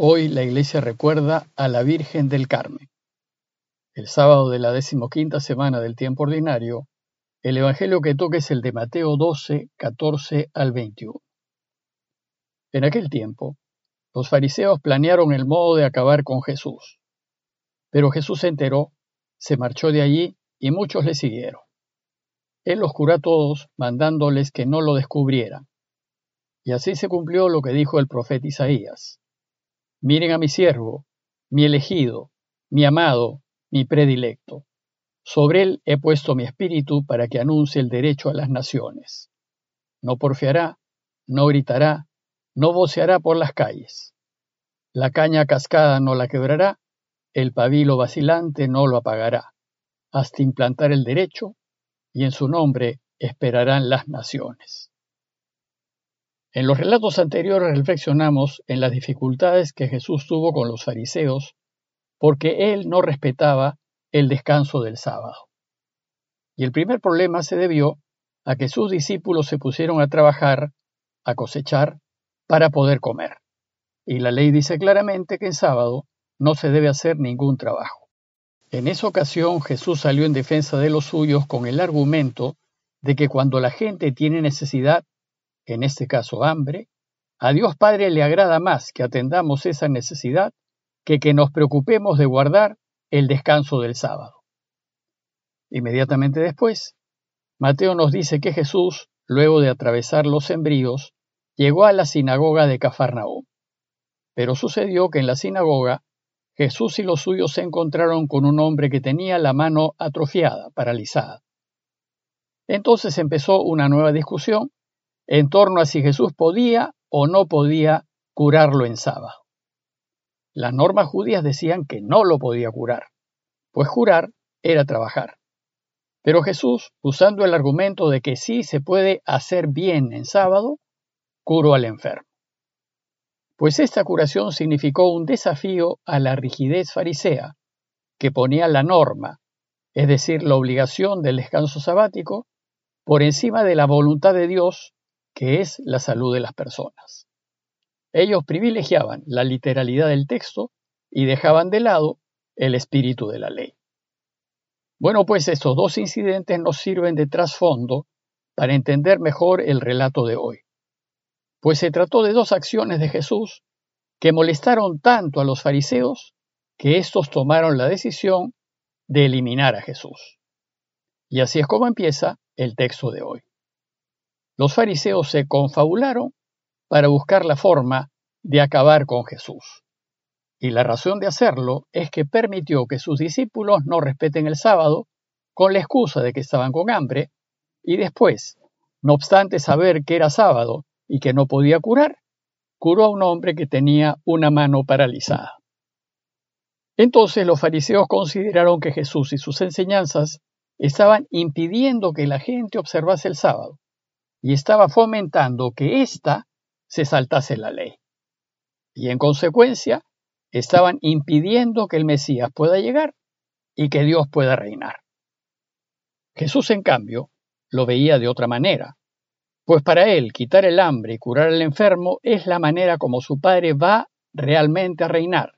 Hoy la iglesia recuerda a la Virgen del Carmen. El sábado de la decimoquinta semana del tiempo ordinario, el evangelio que toca es el de Mateo 12, 14 al 21. En aquel tiempo, los fariseos planearon el modo de acabar con Jesús. Pero Jesús se enteró, se marchó de allí y muchos le siguieron. Él los curó a todos, mandándoles que no lo descubrieran. Y así se cumplió lo que dijo el profeta Isaías. Miren a mi siervo, mi elegido, mi amado, mi predilecto. Sobre él he puesto mi espíritu para que anuncie el derecho a las naciones. No porfiará, no gritará, no voceará por las calles. La caña cascada no la quebrará, el pabilo vacilante no lo apagará, hasta implantar el derecho, y en su nombre esperarán las naciones. En los relatos anteriores reflexionamos en las dificultades que Jesús tuvo con los fariseos porque él no respetaba el descanso del sábado. Y el primer problema se debió a que sus discípulos se pusieron a trabajar, a cosechar, para poder comer. Y la ley dice claramente que en sábado no se debe hacer ningún trabajo. En esa ocasión Jesús salió en defensa de los suyos con el argumento de que cuando la gente tiene necesidad en este caso hambre, a Dios Padre le agrada más que atendamos esa necesidad que que nos preocupemos de guardar el descanso del sábado. Inmediatamente después, Mateo nos dice que Jesús, luego de atravesar los sembríos, llegó a la sinagoga de Cafarnaúm. Pero sucedió que en la sinagoga Jesús y los suyos se encontraron con un hombre que tenía la mano atrofiada, paralizada. Entonces empezó una nueva discusión en torno a si Jesús podía o no podía curarlo en sábado. Las normas judías decían que no lo podía curar, pues curar era trabajar. Pero Jesús, usando el argumento de que sí se puede hacer bien en sábado, curó al enfermo. Pues esta curación significó un desafío a la rigidez farisea, que ponía la norma, es decir, la obligación del descanso sabático, por encima de la voluntad de Dios que es la salud de las personas. Ellos privilegiaban la literalidad del texto y dejaban de lado el espíritu de la ley. Bueno, pues estos dos incidentes nos sirven de trasfondo para entender mejor el relato de hoy, pues se trató de dos acciones de Jesús que molestaron tanto a los fariseos que éstos tomaron la decisión de eliminar a Jesús. Y así es como empieza el texto de hoy los fariseos se confabularon para buscar la forma de acabar con Jesús. Y la razón de hacerlo es que permitió que sus discípulos no respeten el sábado con la excusa de que estaban con hambre, y después, no obstante saber que era sábado y que no podía curar, curó a un hombre que tenía una mano paralizada. Entonces los fariseos consideraron que Jesús y sus enseñanzas estaban impidiendo que la gente observase el sábado, y estaba fomentando que ésta se saltase la ley. Y en consecuencia, estaban impidiendo que el Mesías pueda llegar y que Dios pueda reinar. Jesús, en cambio, lo veía de otra manera, pues para él quitar el hambre y curar al enfermo es la manera como su Padre va realmente a reinar,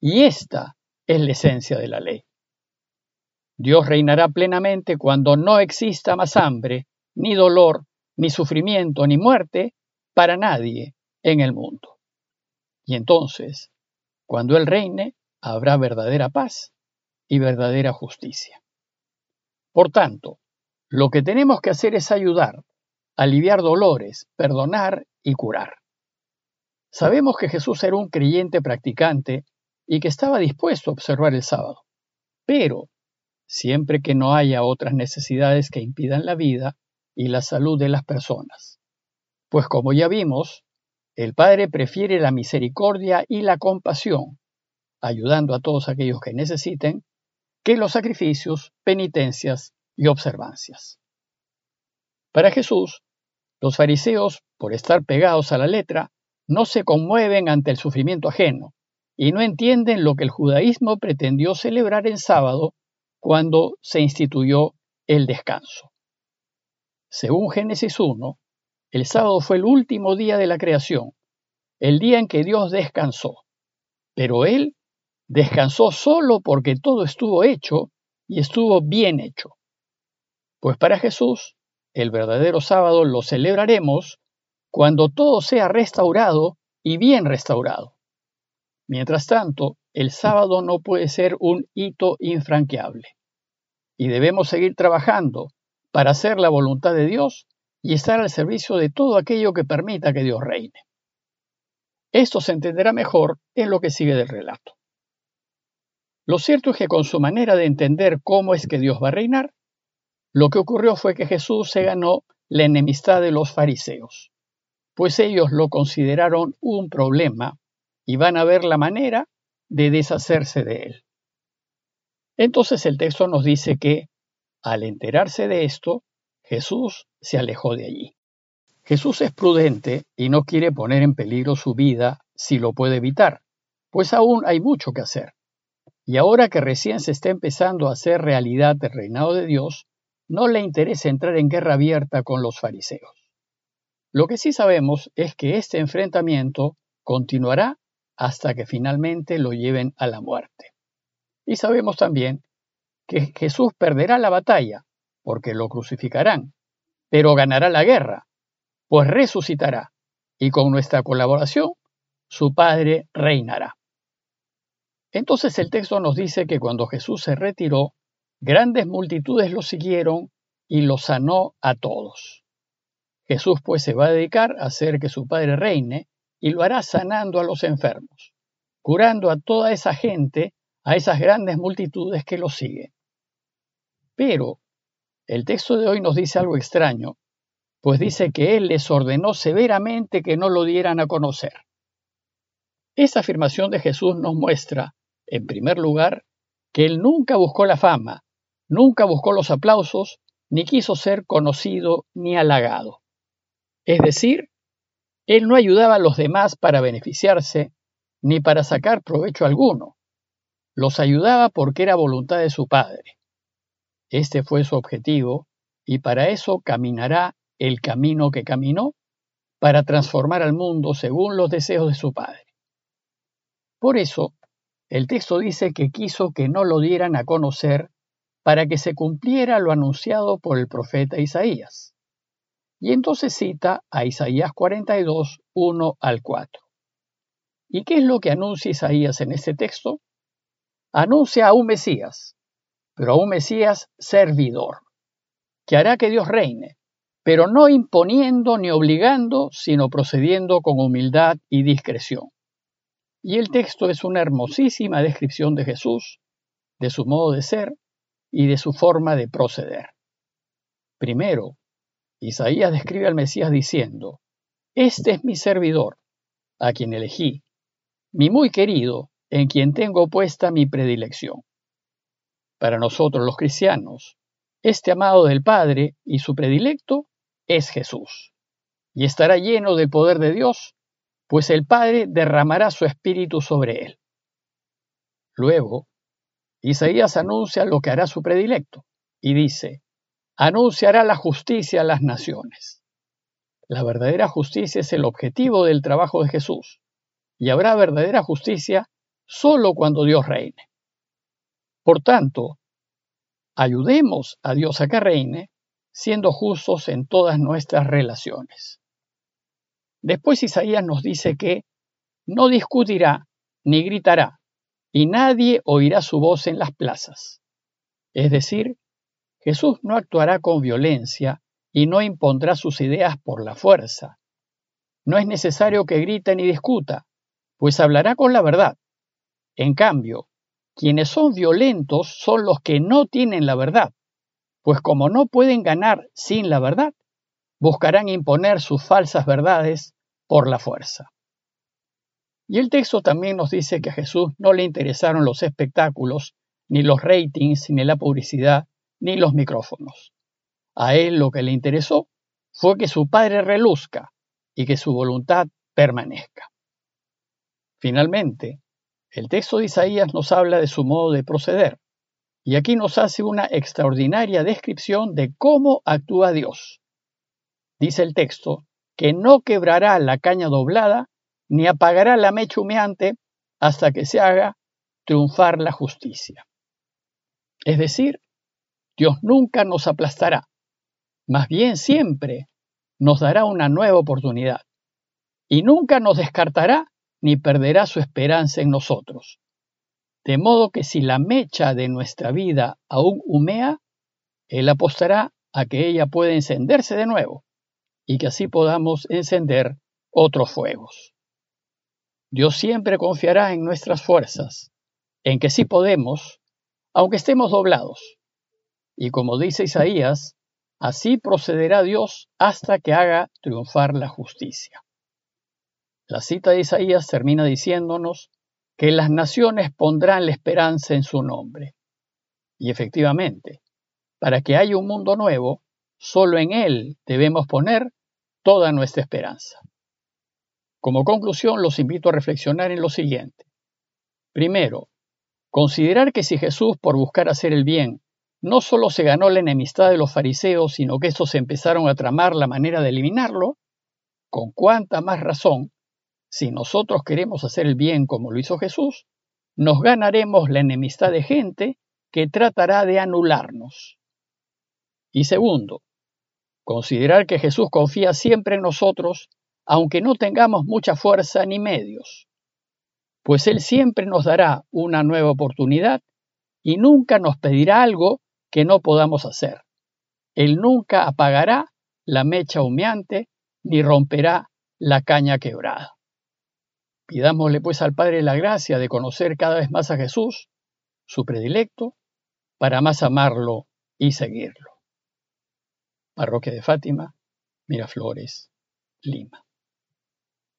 y esta es la esencia de la ley. Dios reinará plenamente cuando no exista más hambre, ni dolor, ni sufrimiento, ni muerte para nadie en el mundo. Y entonces, cuando Él reine, habrá verdadera paz y verdadera justicia. Por tanto, lo que tenemos que hacer es ayudar, aliviar dolores, perdonar y curar. Sabemos que Jesús era un creyente practicante y que estaba dispuesto a observar el sábado, pero siempre que no haya otras necesidades que impidan la vida, y la salud de las personas. Pues como ya vimos, el Padre prefiere la misericordia y la compasión, ayudando a todos aquellos que necesiten, que los sacrificios, penitencias y observancias. Para Jesús, los fariseos, por estar pegados a la letra, no se conmueven ante el sufrimiento ajeno y no entienden lo que el judaísmo pretendió celebrar en sábado cuando se instituyó el descanso. Según Génesis 1, el sábado fue el último día de la creación, el día en que Dios descansó, pero él descansó solo porque todo estuvo hecho y estuvo bien hecho. Pues para Jesús, el verdadero sábado lo celebraremos cuando todo sea restaurado y bien restaurado. Mientras tanto, el sábado no puede ser un hito infranqueable. Y debemos seguir trabajando para hacer la voluntad de Dios y estar al servicio de todo aquello que permita que Dios reine. Esto se entenderá mejor en lo que sigue del relato. Lo cierto es que con su manera de entender cómo es que Dios va a reinar, lo que ocurrió fue que Jesús se ganó la enemistad de los fariseos, pues ellos lo consideraron un problema y van a ver la manera de deshacerse de él. Entonces el texto nos dice que, al enterarse de esto, Jesús se alejó de allí. Jesús es prudente y no quiere poner en peligro su vida si lo puede evitar, pues aún hay mucho que hacer. Y ahora que recién se está empezando a hacer realidad el reinado de Dios, no le interesa entrar en guerra abierta con los fariseos. Lo que sí sabemos es que este enfrentamiento continuará hasta que finalmente lo lleven a la muerte. Y sabemos también que Jesús perderá la batalla, porque lo crucificarán, pero ganará la guerra, pues resucitará, y con nuestra colaboración, su Padre reinará. Entonces el texto nos dice que cuando Jesús se retiró, grandes multitudes lo siguieron y lo sanó a todos. Jesús pues se va a dedicar a hacer que su Padre reine y lo hará sanando a los enfermos, curando a toda esa gente, a esas grandes multitudes que lo siguen. Pero el texto de hoy nos dice algo extraño, pues dice que Él les ordenó severamente que no lo dieran a conocer. Esta afirmación de Jesús nos muestra, en primer lugar, que Él nunca buscó la fama, nunca buscó los aplausos, ni quiso ser conocido ni halagado. Es decir, él no ayudaba a los demás para beneficiarse ni para sacar provecho alguno. Los ayudaba porque era voluntad de su Padre. Este fue su objetivo y para eso caminará el camino que caminó para transformar al mundo según los deseos de su Padre. Por eso, el texto dice que quiso que no lo dieran a conocer para que se cumpliera lo anunciado por el profeta Isaías. Y entonces cita a Isaías 42, 1 al 4. ¿Y qué es lo que anuncia Isaías en este texto? Anuncia a un Mesías, pero a un Mesías servidor, que hará que Dios reine, pero no imponiendo ni obligando, sino procediendo con humildad y discreción. Y el texto es una hermosísima descripción de Jesús, de su modo de ser y de su forma de proceder. Primero, Isaías describe al Mesías diciendo, Este es mi servidor, a quien elegí, mi muy querido, en quien tengo puesta mi predilección. Para nosotros los cristianos, este amado del Padre y su predilecto es Jesús, y estará lleno del poder de Dios, pues el Padre derramará su espíritu sobre él. Luego, Isaías anuncia lo que hará su predilecto, y dice, anunciará la justicia a las naciones. La verdadera justicia es el objetivo del trabajo de Jesús, y habrá verdadera justicia solo cuando Dios reine. Por tanto, ayudemos a Dios a que reine, siendo justos en todas nuestras relaciones. Después Isaías nos dice que no discutirá ni gritará, y nadie oirá su voz en las plazas. Es decir, Jesús no actuará con violencia y no impondrá sus ideas por la fuerza. No es necesario que grite ni discuta, pues hablará con la verdad. En cambio, quienes son violentos son los que no tienen la verdad, pues como no pueden ganar sin la verdad, buscarán imponer sus falsas verdades por la fuerza. Y el texto también nos dice que a Jesús no le interesaron los espectáculos, ni los ratings, ni la publicidad, ni los micrófonos. A él lo que le interesó fue que su padre reluzca y que su voluntad permanezca. Finalmente, el texto de Isaías nos habla de su modo de proceder, y aquí nos hace una extraordinaria descripción de cómo actúa Dios. Dice el texto que no quebrará la caña doblada, ni apagará la mecha humeante, hasta que se haga triunfar la justicia. Es decir, Dios nunca nos aplastará, más bien siempre nos dará una nueva oportunidad y nunca nos descartará ni perderá su esperanza en nosotros. De modo que si la mecha de nuestra vida aún humea, Él apostará a que ella pueda encenderse de nuevo y que así podamos encender otros fuegos. Dios siempre confiará en nuestras fuerzas, en que sí podemos, aunque estemos doblados. Y como dice Isaías, así procederá Dios hasta que haga triunfar la justicia. La cita de Isaías termina diciéndonos que las naciones pondrán la esperanza en su nombre. Y efectivamente, para que haya un mundo nuevo, solo en él debemos poner toda nuestra esperanza. Como conclusión, los invito a reflexionar en lo siguiente. Primero, considerar que si Jesús, por buscar hacer el bien, no solo se ganó la enemistad de los fariseos, sino que estos empezaron a tramar la manera de eliminarlo, con cuánta más razón, si nosotros queremos hacer el bien como lo hizo Jesús, nos ganaremos la enemistad de gente que tratará de anularnos. Y segundo, considerar que Jesús confía siempre en nosotros, aunque no tengamos mucha fuerza ni medios, pues Él siempre nos dará una nueva oportunidad y nunca nos pedirá algo que no podamos hacer. Él nunca apagará la mecha humeante ni romperá la caña quebrada. Pidámosle pues al Padre la gracia de conocer cada vez más a Jesús, su predilecto, para más amarlo y seguirlo. Parroquia de Fátima, Miraflores, Lima.